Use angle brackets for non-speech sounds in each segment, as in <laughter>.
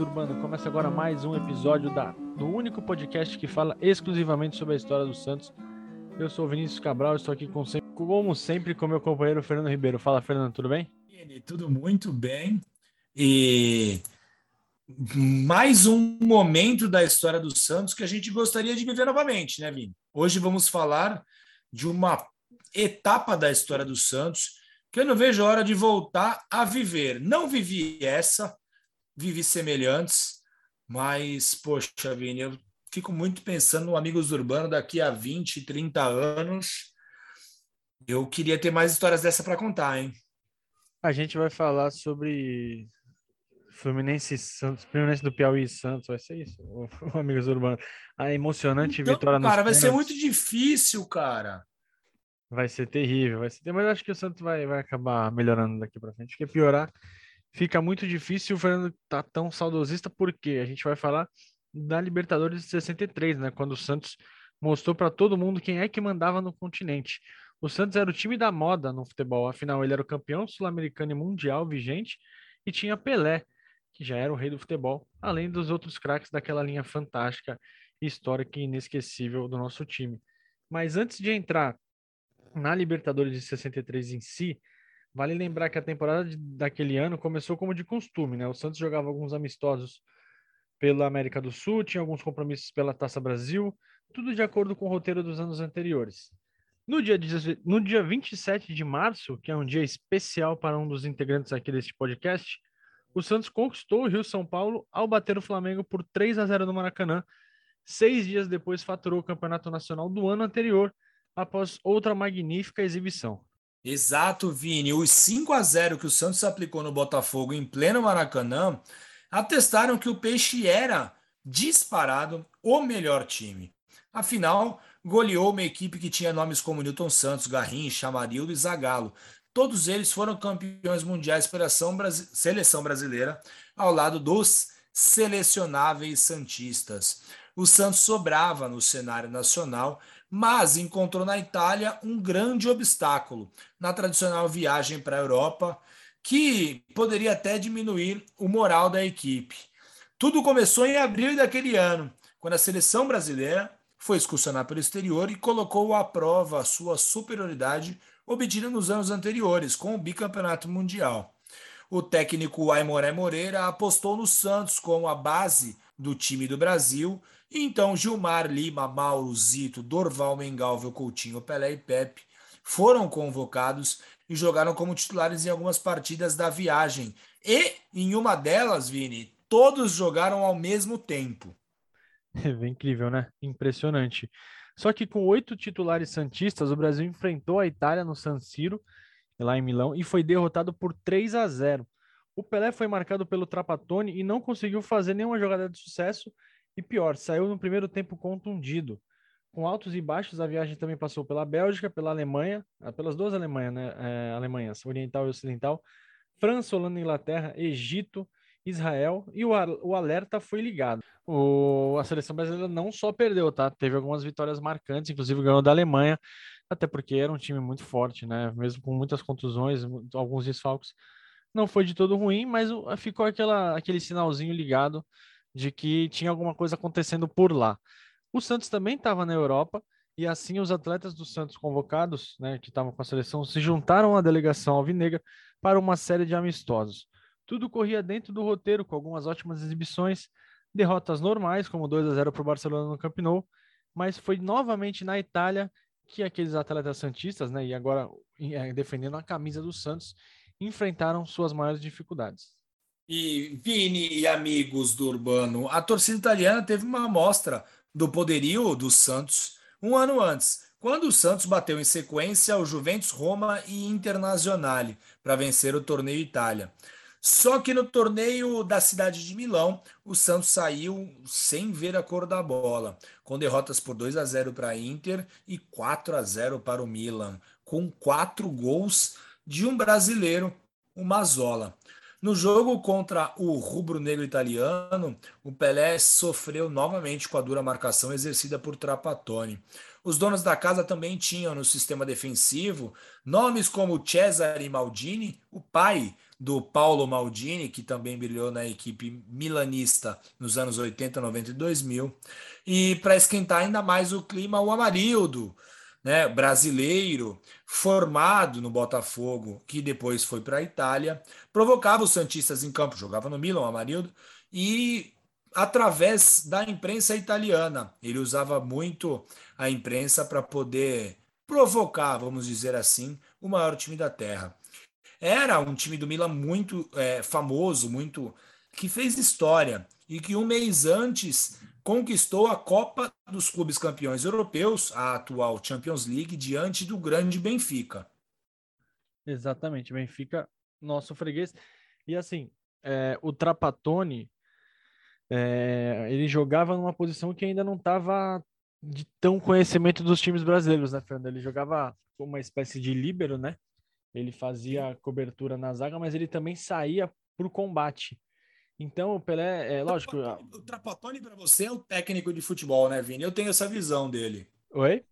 Urbano, começa agora mais um episódio da, do único podcast que fala exclusivamente sobre a história do Santos. Eu sou o Vinícius Cabral, estou aqui com, como sempre com meu companheiro Fernando Ribeiro. Fala, Fernando, tudo bem? Tudo muito bem. E mais um momento da história do Santos que a gente gostaria de viver novamente, né, Vini? Hoje vamos falar de uma etapa da história do Santos que eu não vejo a hora de voltar a viver. Não vivi essa, vivi semelhantes, mas, poxa, Vini, eu fico muito pensando no Amigos Urbano daqui a 20, 30 anos. Eu queria ter mais histórias dessa para contar, hein? A gente vai falar sobre Fluminense Santos, Fluminense do Piauí e Santos, vai ser isso, o, <laughs> o Amigos Urbano. A emocionante então, vitória Cara, vai ser muito difícil, cara. Vai ser terrível, vai ser mas acho que o Santos vai, vai acabar melhorando daqui para frente, porque piorar fica muito difícil. O Fernando tá tão saudosista porque a gente vai falar da Libertadores de 63, né? Quando o Santos mostrou para todo mundo quem é que mandava no continente. O Santos era o time da moda no futebol, afinal ele era o campeão sul-americano e mundial vigente e tinha Pelé, que já era o rei do futebol, além dos outros craques daquela linha fantástica, histórica e inesquecível do nosso time. Mas antes de entrar na Libertadores de 63 em si, Vale lembrar que a temporada de, daquele ano começou como de costume, né? O Santos jogava alguns amistosos pela América do Sul, tinha alguns compromissos pela Taça Brasil, tudo de acordo com o roteiro dos anos anteriores. No dia, no dia 27 de março, que é um dia especial para um dos integrantes aqui deste podcast, o Santos conquistou o Rio São Paulo ao bater o Flamengo por 3 a 0 no Maracanã. Seis dias depois faturou o Campeonato Nacional do ano anterior, após outra magnífica exibição. Exato, Vini. Os 5 a 0 que o Santos aplicou no Botafogo em pleno Maracanã atestaram que o Peixe era disparado o melhor time. Afinal, goleou uma equipe que tinha nomes como Newton Santos, Garrincha, Amarildo e Zagallo. Todos eles foram campeões mundiais pela seleção brasileira, ao lado dos selecionáveis santistas. O Santos sobrava no cenário nacional mas encontrou na Itália um grande obstáculo na tradicional viagem para a Europa, que poderia até diminuir o moral da equipe. Tudo começou em abril daquele ano, quando a seleção brasileira foi excursionar pelo exterior e colocou à prova a sua superioridade obtida nos anos anteriores com o bicampeonato mundial. O técnico Aimoré Moreira apostou no Santos como a base do time do Brasil então, Gilmar, Lima, Mauro, Zito, Dorval, Mengalvio, Coutinho, Pelé e Pepe foram convocados e jogaram como titulares em algumas partidas da viagem. E em uma delas, Vini, todos jogaram ao mesmo tempo. É incrível, né? Impressionante. Só que com oito titulares santistas, o Brasil enfrentou a Itália no San Siro, lá em Milão, e foi derrotado por 3 a 0. O Pelé foi marcado pelo Trapatone e não conseguiu fazer nenhuma jogada de sucesso e pior, saiu no primeiro tempo contundido. Com altos e baixos, a viagem também passou pela Bélgica, pela Alemanha, ah, pelas duas Alemanhas, né? É, Alemanhas, Oriental e Ocidental, França, Holanda, Inglaterra, Egito, Israel e o, o alerta foi ligado. O, a seleção brasileira não só perdeu, tá? Teve algumas vitórias marcantes, inclusive ganhou da Alemanha, até porque era um time muito forte, né? Mesmo com muitas contusões, alguns desfalques. Não foi de todo ruim, mas ficou aquela, aquele sinalzinho ligado de que tinha alguma coisa acontecendo por lá. O Santos também estava na Europa e assim os atletas do Santos convocados, né, que estavam com a seleção, se juntaram à delegação alvinegra para uma série de amistosos. Tudo corria dentro do roteiro, com algumas ótimas exibições, derrotas normais, como 2 a 0 para o Barcelona no Camp Nou, mas foi novamente na Itália que aqueles atletas santistas, né, e agora é, defendendo a camisa do Santos, enfrentaram suas maiores dificuldades. E Vini e amigos do Urbano, a torcida italiana teve uma amostra do poderio do Santos um ano antes, quando o Santos bateu em sequência o Juventus Roma e Internazionale para vencer o torneio Itália. Só que no torneio da cidade de Milão, o Santos saiu sem ver a cor da bola, com derrotas por 2 a 0 para a Inter e 4 a 0 para o Milan, com quatro gols de um brasileiro, o Mazola. No jogo contra o rubro-negro italiano, o Pelé sofreu novamente com a dura marcação exercida por Trapattoni. Os donos da casa também tinham no sistema defensivo nomes como Cesare Maldini, o pai do Paulo Maldini, que também brilhou na equipe milanista nos anos 80, 90 e 2000. E para esquentar ainda mais o clima, o Amarildo, né, brasileiro, formado no Botafogo, que depois foi para a Itália, provocava os Santistas em campo, jogava no Milan, Amarildo, e através da imprensa italiana. Ele usava muito a imprensa para poder provocar, vamos dizer assim, o maior time da Terra. Era um time do Milan muito é, famoso, muito que fez história e que um mês antes conquistou a Copa dos Clubes Campeões Europeus, a atual Champions League, diante do grande Benfica. Exatamente, Benfica, nosso freguês. E assim, é, o Trapatone é, ele jogava numa posição que ainda não estava de tão conhecimento dos times brasileiros, né, Fernando? Ele jogava como uma espécie de líbero, né? Ele fazia cobertura na zaga, mas ele também saía para o combate. Então, o Pelé, é lógico. O Trapatone para você é o técnico de futebol, né, Vini? Eu tenho essa visão dele. Oi?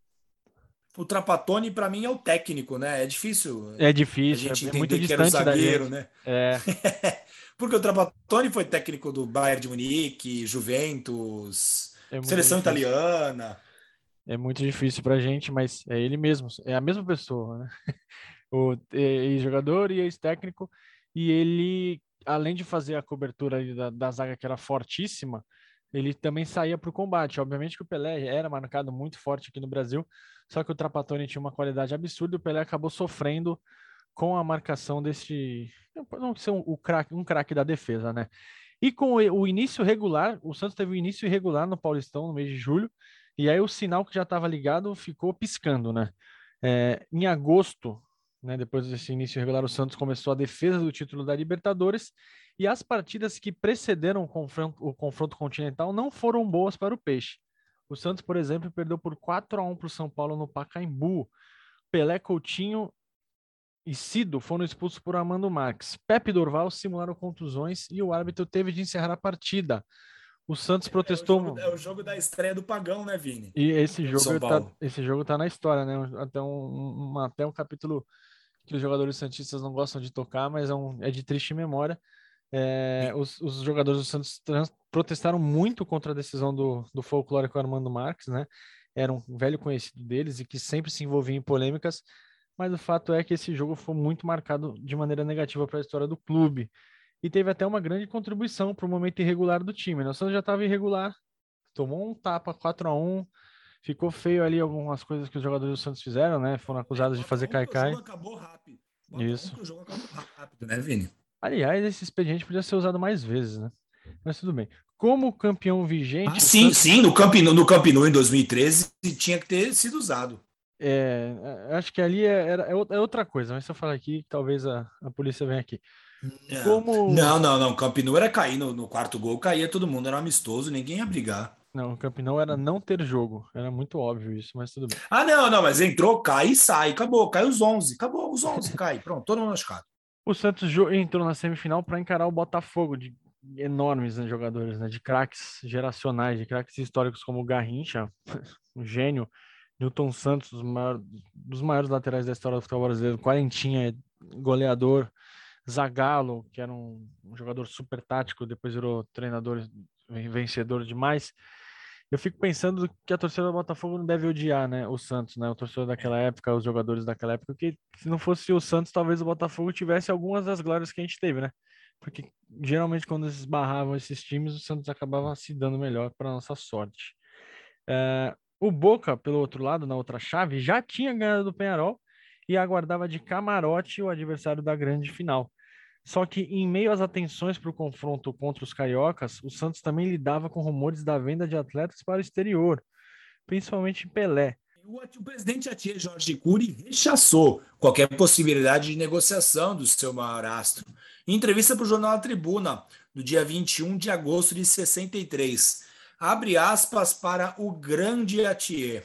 O Trapatone para mim é o técnico, né? É difícil. É difícil, a gente é muito distante zagueiro, né? É. <laughs> Porque o Trapattoni foi técnico do Bayern de Munique, Juventus, é seleção difícil. italiana. É muito difícil para a gente, mas é ele mesmo, é a mesma pessoa, né? <laughs> O ex-jogador e ex-técnico, e ele, além de fazer a cobertura da, da zaga que era fortíssima, ele também saía para o combate. Obviamente que o Pelé era marcado muito forte aqui no Brasil, só que o Trapattoni tinha uma qualidade absurda e o Pelé acabou sofrendo com a marcação desse. Não ser um, um craque um craque da defesa, né? E com o início regular, o Santos teve o início irregular no Paulistão no mês de julho, e aí o sinal que já estava ligado ficou piscando, né? É, em agosto, né, depois desse início irregular, o Santos começou a defesa do título da Libertadores, e as partidas que precederam o confronto, o confronto continental não foram boas para o Peixe. O Santos, por exemplo, perdeu por 4 a 1 para o São Paulo no Pacaembu. Pelé Coutinho e Cido foram expulsos por Armando Marques. Pepe Dorval simularam contusões e o árbitro teve de encerrar a partida. O Santos protestou. É o, jogo, é o jogo da estreia do Pagão, né, Vini? E esse jogo, tá, esse jogo tá na história, né? Até um, um, até um capítulo que os jogadores santistas não gostam de tocar, mas é, um, é de triste memória. É, os, os, jogadores do Santos protestaram muito contra a decisão do, do folclórico Armando Marques, né? Era um velho conhecido deles e que sempre se envolvia em polêmicas mas o fato é que esse jogo foi muito marcado de maneira negativa para a história do clube. E teve até uma grande contribuição para o momento irregular do time. Né? O Santos já estava irregular, tomou um tapa 4 a 1 ficou feio ali algumas coisas que os jogadores do Santos fizeram, né? Foram acusados é, de fazer caicai. O jogo acabou rápido. Isso. o jogo acabou rápido, né, Vini? Aliás, esse expediente podia ser usado mais vezes, né? Mas tudo bem. Como campeão vigente. Ah, sim, Santos... sim, no Camp, no Camp Nou em 2013 tinha que ter sido usado. É, acho que ali é, é, é, outra coisa, mas se eu falar aqui, talvez a, a polícia venha aqui. Não, Como... não, não, não. Camp Nou era cair no, no, quarto gol, caía todo mundo, era amistoso, ninguém ia brigar. Não, o Camp Nou era não ter jogo, era muito óbvio isso, mas tudo bem. Ah, não, não, mas entrou, cai e sai, acabou, cai os 11, acabou os 11, <laughs> cai, pronto, todo mundo machucado. O Santos entrou na semifinal para encarar o Botafogo, de enormes né, jogadores, né, de craques geracionais, de craques históricos como o Garrincha, <laughs> um gênio, Newton Santos, dos maiores, dos maiores laterais da história do futebol brasileiro, quarentinha, goleador, Zagallo, que era um, um, jogador super tático, depois virou treinador vencedor demais. Eu fico pensando que a torcida do Botafogo não deve odiar, né, o Santos, né, o torcedor daquela época, os jogadores daquela época, porque se não fosse o Santos, talvez o Botafogo tivesse algumas das glórias que a gente teve, né? Porque geralmente quando eles barravam esses times, o Santos acabava se dando melhor para nossa sorte. É, o Boca, pelo outro lado, na outra chave, já tinha ganhado do Penharol e aguardava de camarote o adversário da grande final. Só que, em meio às atenções para o confronto contra os cariocas, o Santos também lidava com rumores da venda de atletas para o exterior, principalmente Pelé. O, presidente Atier Jorge Cury rechaçou qualquer possibilidade de negociação do seu maior astro. Em entrevista para o jornal A Tribuna, no dia 21 de agosto de 63, Abre aspas para o grande Atier.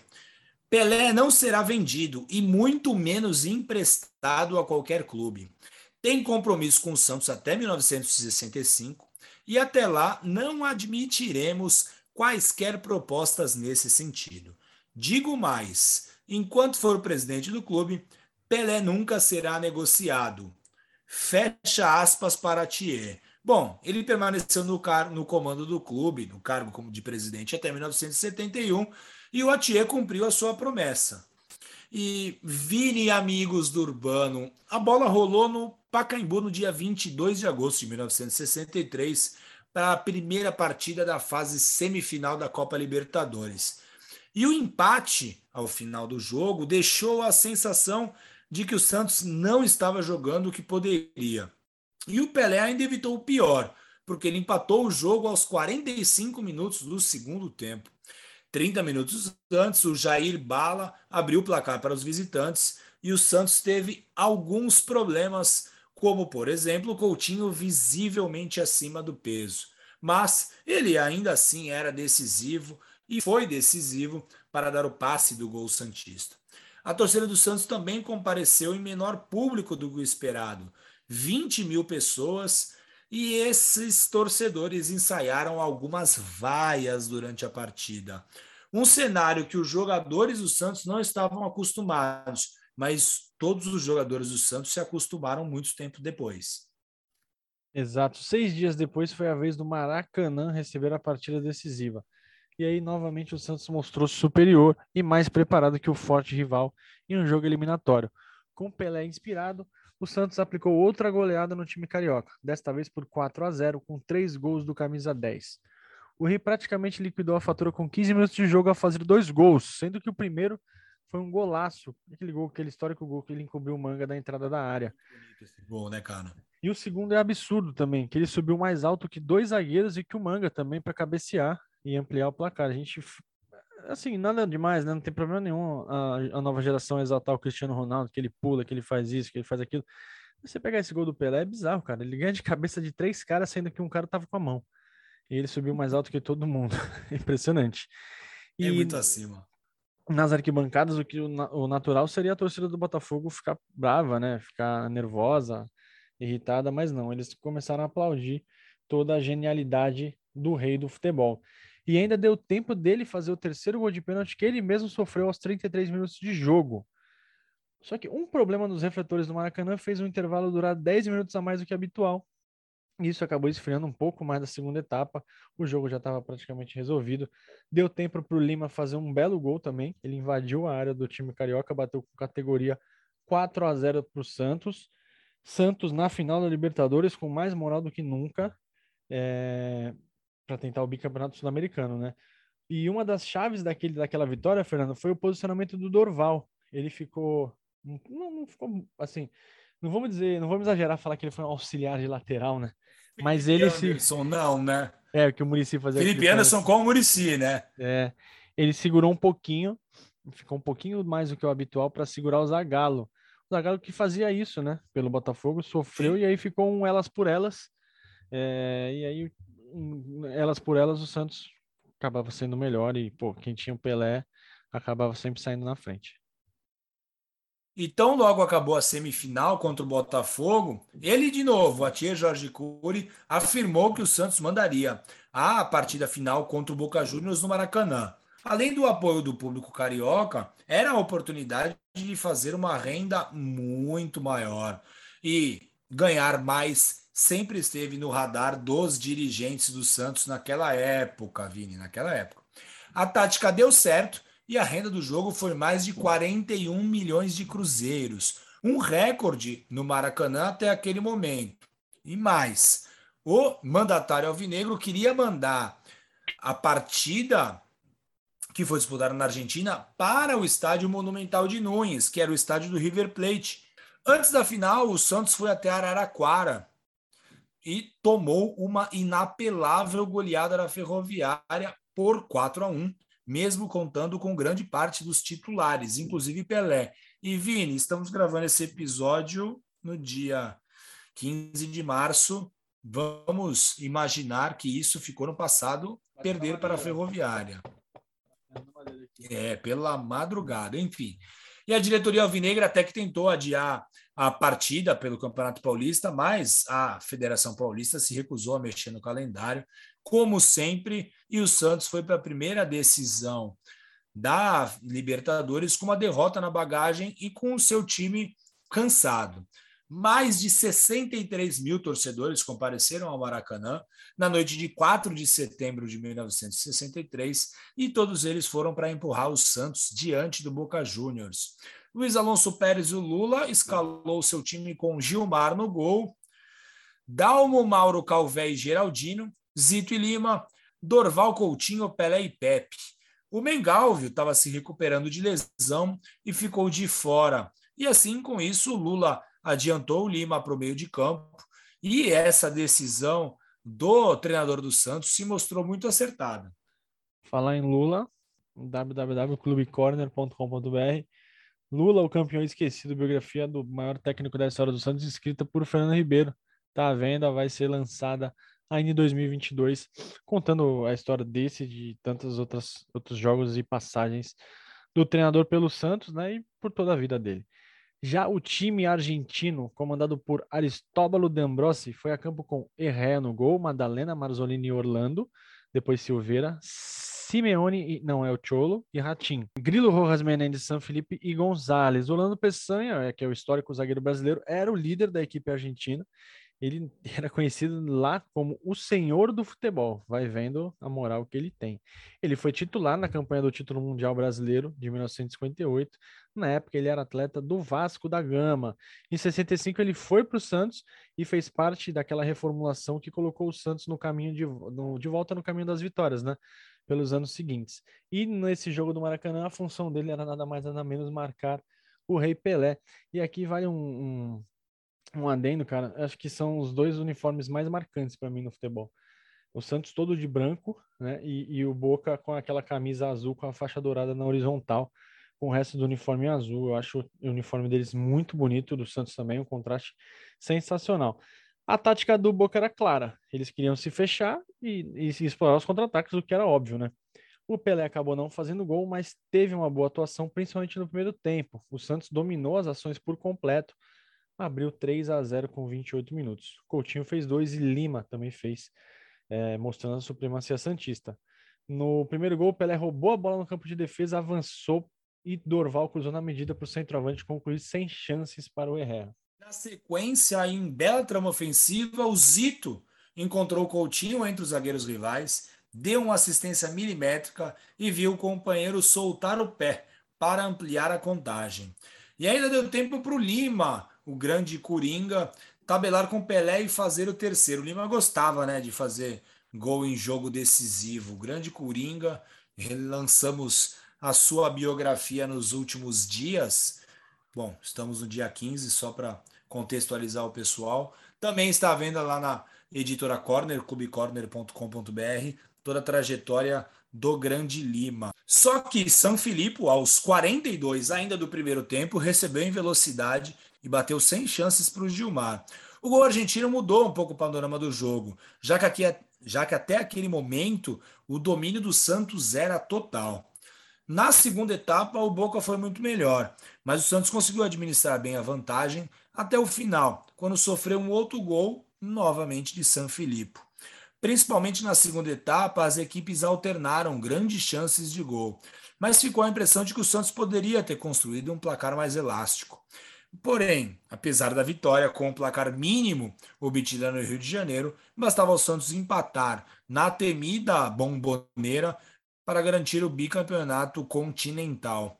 Pelé não será vendido e muito menos emprestado a qualquer clube. Tem compromisso com o Santos até 1965 e até lá não admitiremos quaisquer propostas nesse sentido. Digo mais: enquanto for presidente do clube, Pelé nunca será negociado. Fecha aspas para Thier. Bom, ele permaneceu no, car no comando do clube, no cargo como de presidente até 1971, e o Atier cumpriu a sua promessa. E Vini amigos do Urbano, a bola rolou no Pacaembu no dia 22 de agosto de 1963 para a primeira partida da fase semifinal da Copa Libertadores. E o empate ao final do jogo deixou a sensação de que o Santos não estava jogando o que poderia. E o Pelé ainda evitou o pior, porque ele empatou o jogo aos 45 minutos do segundo tempo. 30 minutos antes, o Jair Bala abriu o placar para os visitantes e o Santos teve alguns problemas, como, por exemplo, Coutinho visivelmente acima do peso. Mas ele ainda assim era decisivo e foi decisivo para dar o passe do gol Santista. A torcida do Santos também compareceu em menor público do que esperado, 20 mil pessoas, e esses torcedores ensaiaram algumas vaias durante a partida. Um cenário que os jogadores do Santos não estavam acostumados, mas todos os jogadores do Santos se acostumaram muito tempo depois. Exato. Seis dias depois foi a vez do Maracanã receber a partida decisiva. E aí, novamente, o Santos mostrou superior e mais preparado que o forte rival em um jogo eliminatório. Com Pelé inspirado, o Santos aplicou outra goleada no time carioca, desta vez por 4 a 0, com três gols do camisa 10. O Rio praticamente liquidou a fatura com 15 minutos de jogo a fazer dois gols, sendo que o primeiro foi um golaço, aquele gol, aquele histórico gol que ele encobriu o manga da entrada da área. Esse gol, né, cara? E o segundo é absurdo também, que ele subiu mais alto que dois zagueiros e que o manga também para cabecear e ampliar o placar. A gente assim, nada demais, né? Não tem problema nenhum a, a nova geração exaltar o Cristiano Ronaldo, que ele pula, que ele faz isso, que ele faz aquilo. Você pegar esse gol do Pelé é bizarro, cara. Ele ganha de cabeça de três caras, sendo que um cara tava com a mão. E ele subiu mais alto que todo mundo. <laughs> Impressionante. É e é muito acima. Nas arquibancadas, o que o, natural seria a torcida do Botafogo ficar brava, né? Ficar nervosa, irritada, mas não. Eles começaram a aplaudir toda a genialidade do rei do futebol e ainda deu tempo dele fazer o terceiro gol de pênalti que ele mesmo sofreu aos 33 minutos de jogo. Só que um problema nos refletores do Maracanã fez o intervalo durar 10 minutos a mais do que habitual. Isso acabou esfriando um pouco mais da segunda etapa. O jogo já estava praticamente resolvido. Deu tempo para o Lima fazer um belo gol também. Ele invadiu a área do time carioca, bateu com categoria 4 a 0 para o Santos. Santos na final da Libertadores com mais moral do que nunca. É para tentar o bicampeonato sul-americano, né? E uma das chaves daquele, daquela vitória, Fernando, foi o posicionamento do Dorval. Ele ficou. Não, não ficou assim. Não vamos dizer, não vamos exagerar falar que ele foi um auxiliar de lateral, né? Mas ele Anderson, se. não, né? É, que o Murici fazia. Felipe Anderson com o Murici, né? É. Ele segurou um pouquinho, ficou um pouquinho mais do que o habitual para segurar o Zagallo. O Zagallo que fazia isso, né? Pelo Botafogo, sofreu Sim. e aí ficou um elas por elas. É, e aí elas por elas, o Santos acabava sendo melhor e, pô, quem tinha o Pelé acabava sempre saindo na frente. E tão logo acabou a semifinal contra o Botafogo, ele de novo, a tia Jorge Cury, afirmou que o Santos mandaria a partida final contra o Boca Juniors no Maracanã. Além do apoio do público carioca, era a oportunidade de fazer uma renda muito maior e ganhar mais sempre esteve no radar dos dirigentes do Santos naquela época, Vini, naquela época. A tática deu certo e a renda do jogo foi mais de 41 milhões de cruzeiros, um recorde no Maracanã até aquele momento. E mais, o mandatário alvinegro queria mandar a partida que foi disputada na Argentina para o estádio Monumental de Nunes, que era o estádio do River Plate. Antes da final, o Santos foi até Araraquara e tomou uma inapelável goleada da Ferroviária por 4 a 1, mesmo contando com grande parte dos titulares, inclusive Pelé. E Vini, estamos gravando esse episódio no dia 15 de março. Vamos imaginar que isso ficou no passado perder para a Ferroviária. É, pela madrugada, enfim. E a diretoria alvinegra até que tentou adiar a partida pelo Campeonato Paulista, mas a Federação Paulista se recusou a mexer no calendário, como sempre, e o Santos foi para a primeira decisão da Libertadores com uma derrota na bagagem e com o seu time cansado. Mais de 63 mil torcedores compareceram ao Maracanã na noite de 4 de setembro de 1963 e todos eles foram para empurrar os Santos diante do Boca Juniors. Luiz Alonso Pérez e o Lula escalou seu time com Gilmar no gol, Dalmo, Mauro Calvé e Geraldino, Zito e Lima, Dorval Coutinho, Pelé e Pepe. O Mengalvio estava se recuperando de lesão e ficou de fora. E assim, com isso, o Lula adiantou o Lima para o meio de campo. E essa decisão do treinador do Santos se mostrou muito acertada. Falar em Lula, www.clubecorner.com.br. Lula, o campeão esquecido, biografia do maior técnico da história do Santos, escrita por Fernando Ribeiro. Tá à venda, vai ser lançada ainda em 2022, contando a história desse de tantos outras, outros jogos e passagens do treinador pelo Santos, né, e por toda a vida dele. Já o time argentino, comandado por Aristóbalo D'Ambrossi, foi a campo com Herrera no gol, Madalena, Marzolini e Orlando, depois Silveira, Simeone, não é o Cholo, e Ratim. Grilo Rojas Menendez, San Felipe e Gonzalez. Orlando Peçanha, é, que é o histórico zagueiro brasileiro, era o líder da equipe argentina ele <laughs> era conhecido lá como o senhor do futebol. Vai vendo a moral que ele tem. Ele foi titular na campanha do título mundial brasileiro de 1958. Na época, ele era atleta do Vasco da Gama. Em 65, ele foi para o Santos e fez parte daquela reformulação que colocou o Santos no caminho de, no, de volta no caminho das vitórias, né? Pelos anos seguintes. E nesse jogo do Maracanã, a função dele era nada mais nada menos marcar o Rei Pelé. E aqui vale um, um um adendo, cara, acho que são os dois uniformes mais marcantes para mim no futebol. O Santos todo de branco, né? E, e, o Boca com aquela camisa azul com a faixa dourada na horizontal, com o resto do uniforme azul. Eu acho o uniforme deles muito bonito, do Santos também, um contraste sensacional. A tática do Boca era clara, eles queriam se fechar e, e explorar os contra-ataques, o que era óbvio, né? O Pelé acabou não fazendo gol, mas teve uma boa atuação, principalmente no primeiro tempo. O Santos dominou as ações por completo, abriu 3 a 0 com 28 minutos. Coutinho fez dois e Lima também fez, é, mostrando a supremacia santista. No primeiro gol, Pelé roubou a bola no campo de defesa, avançou e Dorval cruzou na medida para o centroavante concluir sem chances para o Herrera. Na sequência, em bela trama ofensiva, o Zito encontrou Coutinho entre os zagueiros rivais, deu uma assistência milimétrica e viu o companheiro soltar o pé para ampliar a contagem. E ainda deu tempo para o Lima o grande Coringa, tabelar com Pelé e fazer o terceiro. O Lima gostava né, de fazer gol em jogo decisivo. O grande Coringa, lançamos a sua biografia nos últimos dias. Bom, estamos no dia 15, só para contextualizar o pessoal. Também está à venda lá na editora Corner, clubecorner.com.br, toda a trajetória do Grande Lima. Só que São Filipe, aos 42 ainda do primeiro tempo, recebeu em velocidade e bateu sem chances para o Gilmar. O gol argentino mudou um pouco o panorama do jogo, já que, aqui, já que até aquele momento o domínio do Santos era total. Na segunda etapa, o Boca foi muito melhor, mas o Santos conseguiu administrar bem a vantagem até o final, quando sofreu um outro gol, novamente de San Filipe. Principalmente na segunda etapa, as equipes alternaram grandes chances de gol, mas ficou a impressão de que o Santos poderia ter construído um placar mais elástico. Porém, apesar da vitória com o placar mínimo obtida no Rio de Janeiro, bastava ao Santos empatar na temida bomboneira para garantir o bicampeonato continental.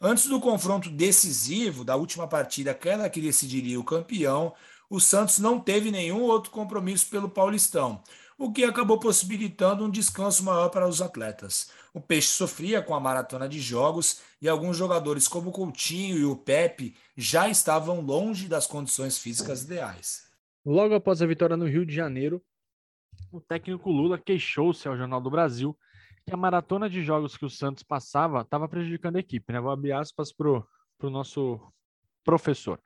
Antes do confronto decisivo da última partida, aquela que decidiria o campeão, o Santos não teve nenhum outro compromisso pelo Paulistão, o que acabou possibilitando um descanso maior para os atletas. O Peixe sofria com a maratona de jogos e alguns jogadores, como o Coutinho e o Pepe, já estavam longe das condições físicas ideais. Logo após a vitória no Rio de Janeiro, o técnico Lula queixou-se ao Jornal do Brasil que a maratona de jogos que o Santos passava estava prejudicando a equipe. Né? Vou abrir aspas para o nosso professor.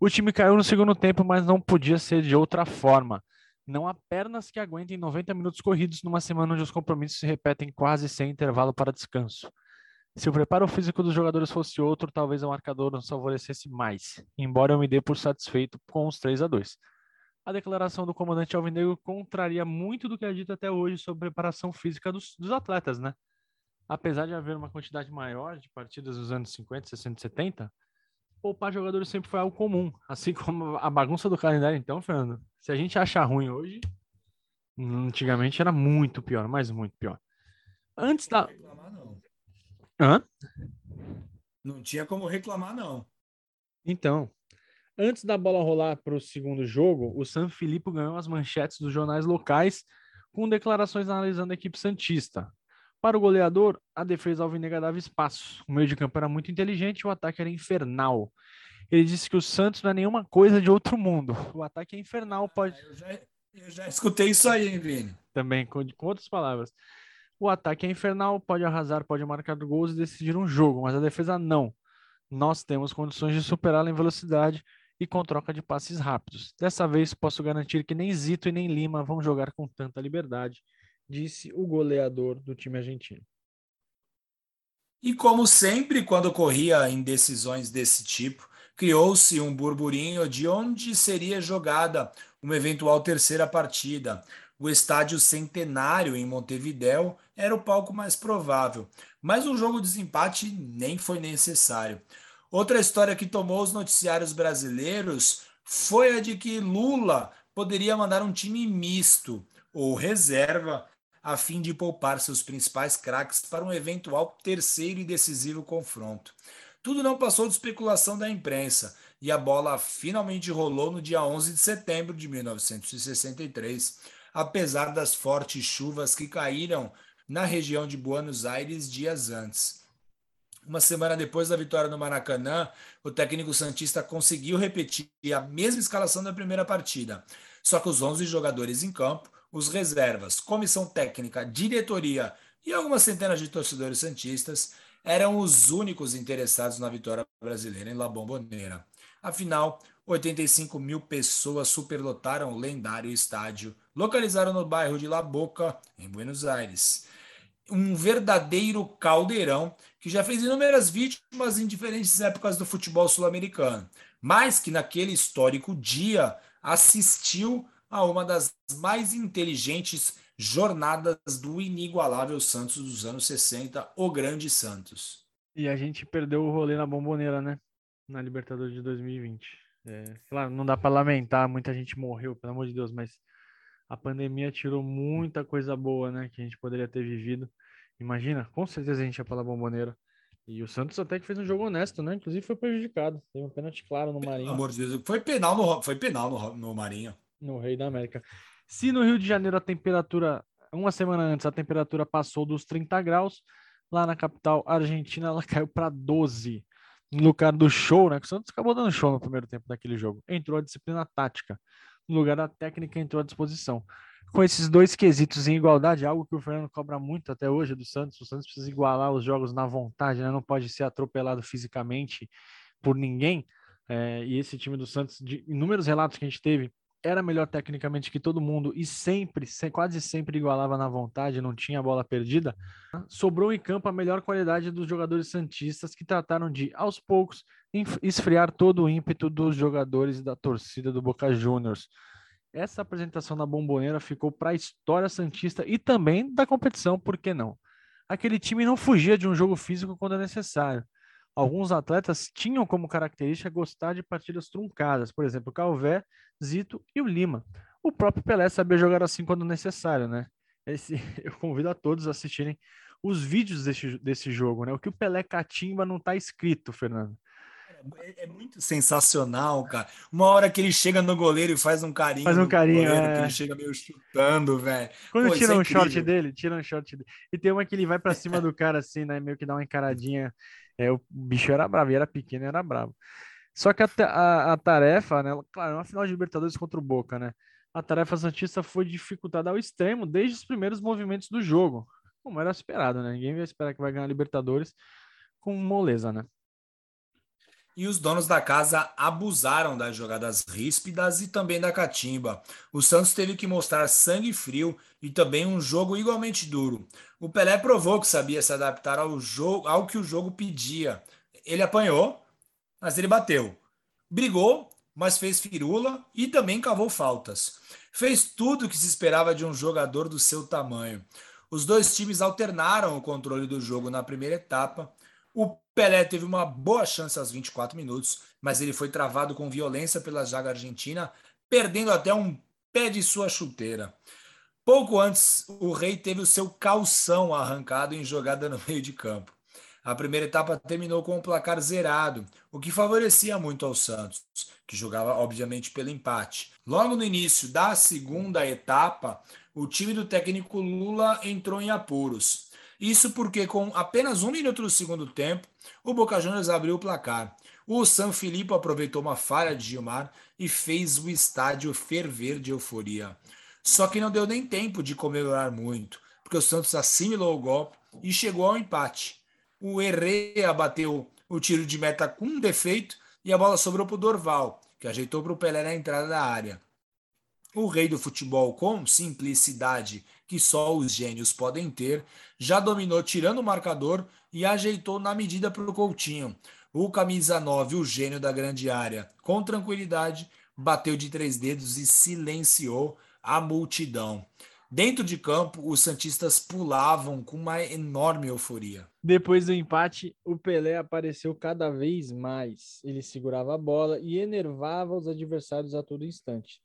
O time caiu no segundo tempo, mas não podia ser de outra forma. Não há pernas que aguentem 90 minutos corridos numa semana onde os compromissos se repetem quase sem intervalo para descanso. Se o preparo físico dos jogadores fosse outro, talvez o marcador nos favorecesse mais, embora eu me dê por satisfeito com os 3 a 2. A declaração do comandante Alvinegro contraria muito do que é dito até hoje sobre a preparação física dos, dos atletas, né? Apesar de haver uma quantidade maior de partidas dos anos 50, 60 e 70, poupar jogadores sempre foi algo comum. Assim como a bagunça do calendário, então, Fernando. Se a gente achar ruim hoje, antigamente era muito pior, mas muito pior. Antes da. Reclamar, não. Hã? Não tinha como reclamar, não. Então, antes da bola rolar para o segundo jogo, o San Filipe ganhou as manchetes dos jornais locais com declarações analisando a equipe Santista. Para o goleador, a defesa alvinegra dava espaço. O meio de campo era muito inteligente e o ataque era infernal. Ele disse que o Santos não é nenhuma coisa de outro mundo. O ataque é infernal, pode. eu, já, eu já escutei isso aí, hein, Vini? Também, com, com outras palavras. O ataque é infernal, pode arrasar, pode marcar gols e decidir um jogo, mas a defesa não. Nós temos condições de superá-la em velocidade e com troca de passes rápidos. Dessa vez posso garantir que nem Zito e nem Lima vão jogar com tanta liberdade disse o goleador do time argentino. E como sempre, quando ocorria em decisões desse tipo, criou-se um burburinho de onde seria jogada uma eventual terceira partida. O estádio Centenário em Montevidéu era o palco mais provável, mas um jogo de desempate nem foi necessário. Outra história que tomou os noticiários brasileiros foi a de que Lula poderia mandar um time misto ou reserva a fim de poupar seus principais craques para um eventual terceiro e decisivo confronto. Tudo não passou de especulação da imprensa. E a bola finalmente rolou no dia 11 de setembro de 1963, apesar das fortes chuvas que caíram na região de Buenos Aires dias antes. Uma semana depois da vitória no Maracanã, o técnico Santista conseguiu repetir a mesma escalação da primeira partida, só que os 11 jogadores em campo os reservas, comissão técnica, diretoria e algumas centenas de torcedores santistas eram os únicos interessados na vitória brasileira em La Bombonera. Afinal, 85 mil pessoas superlotaram o lendário estádio, localizado no bairro de La Boca, em Buenos Aires. Um verdadeiro caldeirão que já fez inúmeras vítimas em diferentes épocas do futebol sul-americano, mas que naquele histórico dia assistiu a uma das mais inteligentes jornadas do inigualável Santos dos anos 60, o Grande Santos. E a gente perdeu o rolê na bomboneira, né? Na Libertadores de 2020. É, claro, não dá para lamentar, muita gente morreu, pelo amor de Deus, mas a pandemia tirou muita coisa boa, né? Que a gente poderia ter vivido. Imagina, com certeza a gente ia pela bomboneira. E o Santos até que fez um jogo honesto, né? Inclusive foi prejudicado. Teve um pênalti claro no Marinho. Pelo amor de Deus, foi penal no, foi penal no, no Marinho no Rei da América. Se no Rio de Janeiro a temperatura, uma semana antes, a temperatura passou dos 30 graus, lá na capital argentina ela <laughs> caiu para 12. No lugar do show, né? Que o Santos acabou dando show no primeiro tempo daquele jogo. Entrou a disciplina tática. No lugar da técnica, entrou à disposição. Com esses dois quesitos em igualdade, algo que o Fernando cobra muito até hoje do Santos. O Santos precisa igualar os jogos na vontade, né? Não pode ser atropelado fisicamente por ninguém. É, e esse time do Santos, de inúmeros relatos que a gente teve, era melhor tecnicamente que todo mundo e sempre, quase sempre igualava na vontade, não tinha bola perdida, sobrou em campo a melhor qualidade dos jogadores santistas que trataram de, aos poucos, esfriar todo o ímpeto dos jogadores da torcida do Boca Juniors. Essa apresentação da Bomboneira ficou para a história santista e também da competição, por que não? Aquele time não fugia de um jogo físico quando é necessário alguns atletas tinham como característica gostar de partidas truncadas, por exemplo, Calvé, Zito e o Lima. O próprio Pelé sabia jogar assim quando necessário, né? Esse, <laughs> eu convido a todos a assistirem os vídeos desse, desse jogo, né? O que o Pelé catimba não está escrito, Fernando. É, é, muito sensacional, cara. Uma hora que ele chega no goleiro e faz um carinho. Faz um carinho, goleiro, é... que ele chega meio chutando, velho. Quando Pô, tira é um short dele, tira um short dele. E tem uma que ele vai para cima do cara assim, né? Meio que dá uma encaradinha. É, o bicho era bravo, e era pequeno, era bravo. Só que a, a, a tarefa, né? Claro, é uma final de Libertadores contra o Boca, né? A tarefa Santista foi dificultada ao extremo desde os primeiros movimentos do jogo. Como era esperado, né? Ninguém vai esperar que vai ganhar Libertadores com moleza, né? E os donos da casa abusaram das jogadas ríspidas e também da catimba. O Santos teve que mostrar sangue frio e também um jogo igualmente duro. O Pelé provou que sabia se adaptar ao, jogo, ao que o jogo pedia. Ele apanhou, mas ele bateu. Brigou, mas fez firula e também cavou faltas. Fez tudo o que se esperava de um jogador do seu tamanho. Os dois times alternaram o controle do jogo na primeira etapa O Pelé teve uma boa chance aos 24 minutos, mas ele foi travado com violência pela zaga argentina, perdendo até um pé de sua chuteira. Pouco antes, o Rei teve o seu calção arrancado em jogada no meio de campo. A primeira etapa terminou com o um placar zerado, o que favorecia muito ao Santos, que jogava obviamente pelo empate. Logo no início da segunda etapa, o time do técnico Lula entrou em apuros. Isso porque, com apenas um minuto do segundo tempo, o Boca Juniors abriu o placar. O San Filipe aproveitou uma falha de Gilmar e fez o estádio ferver de euforia. Só que não deu nem tempo de comemorar muito, porque o Santos assimilou o golpe e chegou ao empate. O Herrera bateu o tiro de meta com defeito e a bola sobrou para o Dorval, que ajeitou para o Pelé na entrada da área. O rei do futebol, com simplicidade que só os gênios podem ter, já dominou tirando o marcador e ajeitou na medida para o Coutinho. O camisa 9, o gênio da grande área, com tranquilidade, bateu de três dedos e silenciou a multidão. Dentro de campo, os Santistas pulavam com uma enorme euforia. Depois do empate, o Pelé apareceu cada vez mais. Ele segurava a bola e enervava os adversários a todo instante.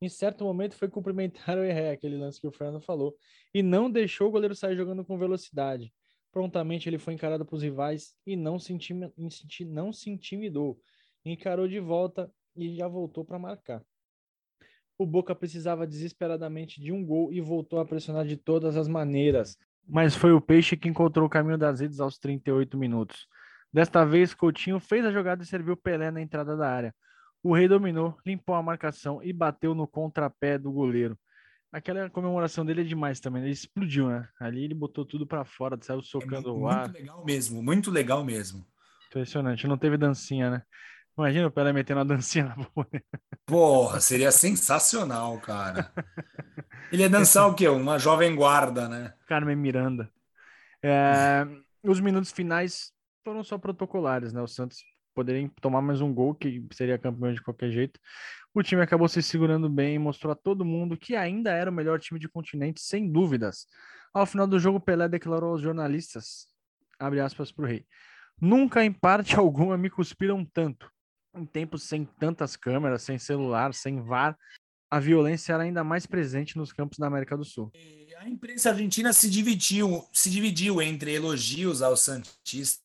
Em certo momento, foi cumprimentar <laughs> o Herré, aquele lance que o Fernando falou, e não deixou o goleiro sair jogando com velocidade. Prontamente, ele foi encarado pelos rivais e não se, não se intimidou. Encarou de volta e já voltou para marcar. O Boca precisava desesperadamente de um gol e voltou a pressionar de todas as maneiras. Mas foi o Peixe que encontrou o caminho das redes aos 38 minutos. Desta vez, Coutinho fez a jogada e serviu Pelé na entrada da área. O Rei dominou, limpou a marcação e bateu no contrapé do goleiro. Aquela comemoração dele é demais também. Ele explodiu, né? Ali ele botou tudo para fora, saiu socando é muito, o ar. Muito legal mesmo, muito legal mesmo. Impressionante. Não teve dancinha, né? Imagina o Pelé metendo uma dancinha na <laughs> boca. Porra, seria sensacional, cara. Ele ia dançar o quê? Uma jovem guarda, né? Carmen Miranda. É, os minutos finais foram só protocolares, né? O Santos poderia tomar mais um gol, que seria campeão de qualquer jeito. O time acabou se segurando bem e mostrou a todo mundo que ainda era o melhor time de continente, sem dúvidas. Ao final do jogo, Pelé declarou aos jornalistas, abre aspas para o rei, nunca em parte <laughs> alguma me cuspiram tanto em tempos sem tantas câmeras, sem celular, sem VAR, a violência era ainda mais presente nos campos da América do Sul. A imprensa argentina se dividiu, se dividiu entre elogios aos santistas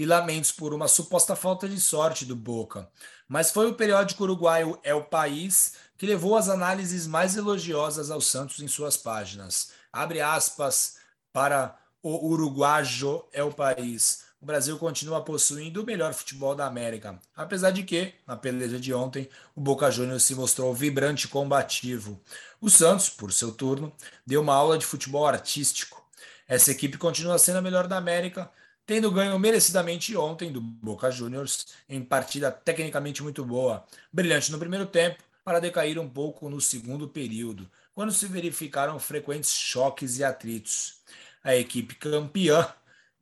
e lamentos por uma suposta falta de sorte do Boca. Mas foi o periódico uruguaio É o País que levou as análises mais elogiosas ao Santos em suas páginas. Abre aspas para o uruguaio É o País o Brasil continua possuindo o melhor futebol da América, apesar de que, na peleja de ontem, o Boca Juniors se mostrou vibrante e combativo. O Santos, por seu turno, deu uma aula de futebol artístico. Essa equipe continua sendo a melhor da América, tendo ganho merecidamente ontem do Boca Juniors em partida tecnicamente muito boa, brilhante no primeiro tempo, para decair um pouco no segundo período, quando se verificaram frequentes choques e atritos. A equipe campeã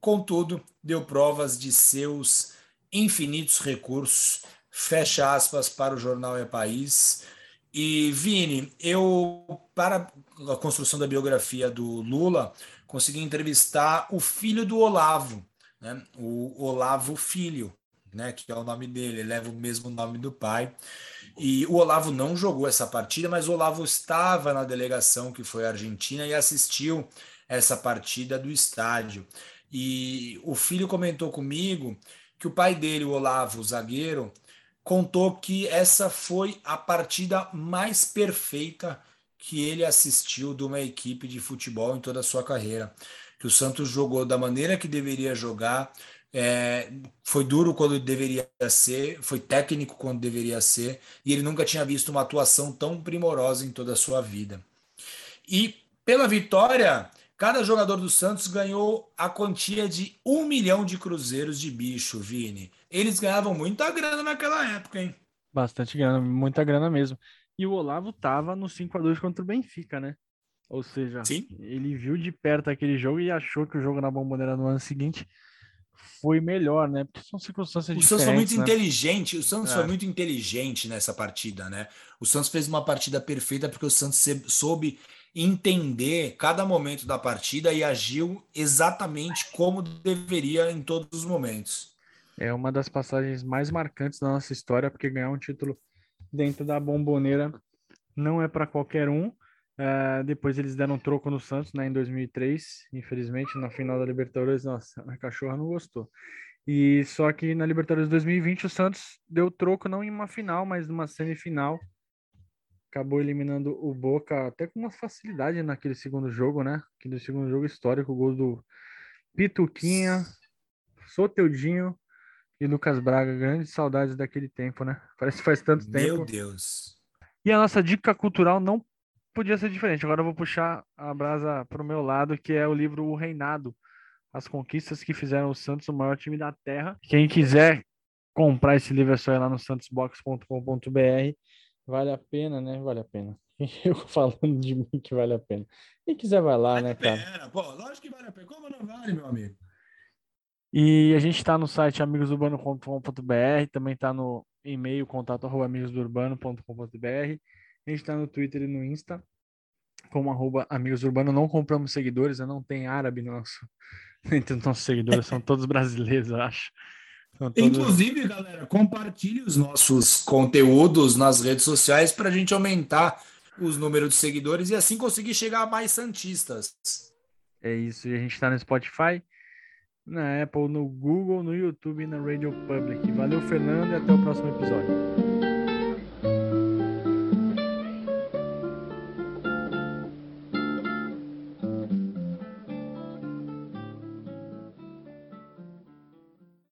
Contudo, deu provas de seus infinitos recursos. Fecha aspas para o jornal É País. E Vini, eu para a construção da biografia do Lula consegui entrevistar o filho do Olavo, né? O Olavo Filho, né? Que é o nome dele, ele leva o mesmo nome do pai. E o Olavo não jogou essa partida, mas o Olavo estava na delegação que foi à Argentina e assistiu essa partida do estádio. E o filho comentou comigo que o pai dele, o Olavo, o zagueiro, contou que essa foi a partida mais perfeita que ele assistiu de uma equipe de futebol em toda a sua carreira. Que o Santos jogou da maneira que deveria jogar, é, foi duro quando deveria ser, foi técnico quando deveria ser, e ele nunca tinha visto uma atuação tão primorosa em toda a sua vida. E pela vitória, Cada jogador do Santos ganhou a quantia de um milhão de cruzeiros de bicho, Vini. Eles ganhavam muita grana naquela época, hein? Bastante grana, muita grana mesmo. E o Olavo tava no 5 a 2 contra o Benfica, né? Ou seja, Sim. ele viu de perto aquele jogo e achou que o jogo na Bomboneira no ano seguinte foi melhor, né? Porque são circunstâncias o diferentes. O Santos foi muito né? inteligente, o Santos é. foi muito inteligente nessa partida, né? O Santos fez uma partida perfeita porque o Santos soube entender cada momento da partida e agiu exatamente como deveria em todos os momentos. É uma das passagens mais marcantes da nossa história, porque ganhar um título dentro da bomboneira não é para qualquer um. Uh, depois eles deram um troco no Santos, né, em 2003. Infelizmente, na final da Libertadores, nossa, a cachorra não gostou. E só que na Libertadores 2020 o Santos deu troco não em uma final, mas numa semifinal. Acabou eliminando o Boca até com uma facilidade naquele segundo jogo, né? Aquele segundo jogo histórico, o gol do Pituquinha, Soteudinho e Lucas Braga. Grandes saudades daquele tempo, né? Parece que faz tanto Meu tempo. Meu Deus. E a nossa dica cultural não podia ser diferente. Agora eu vou puxar a brasa para o meu lado, que é o livro O Reinado, as conquistas que fizeram o Santos o maior time da Terra. Quem quiser comprar esse livro é só ir lá no santosbox.com.br. Vale a pena, né? Vale a pena. <laughs> Eu falando de mim que vale a pena. Quem quiser vai lá, vale né, cara? Pena. Pô, lógico que vale a pena. Como não vale, meu amigo? E a gente está no site amigosurbano.com.br, também está no e-mail contato amigosdourbano.com.br a gente está no Twitter e no Insta, como arroba Amigos Urbano. Não compramos seguidores, não tem árabe nosso. <laughs> Entre os nossos seguidores, são todos brasileiros, eu acho. Todos... Inclusive, galera, compartilhe os nossos conteúdos nas redes sociais para a gente aumentar os números de seguidores e assim conseguir chegar a mais Santistas. É isso, e a gente está no Spotify, na Apple, no Google, no YouTube e na Radio Public. Valeu, Fernando, e até o próximo episódio.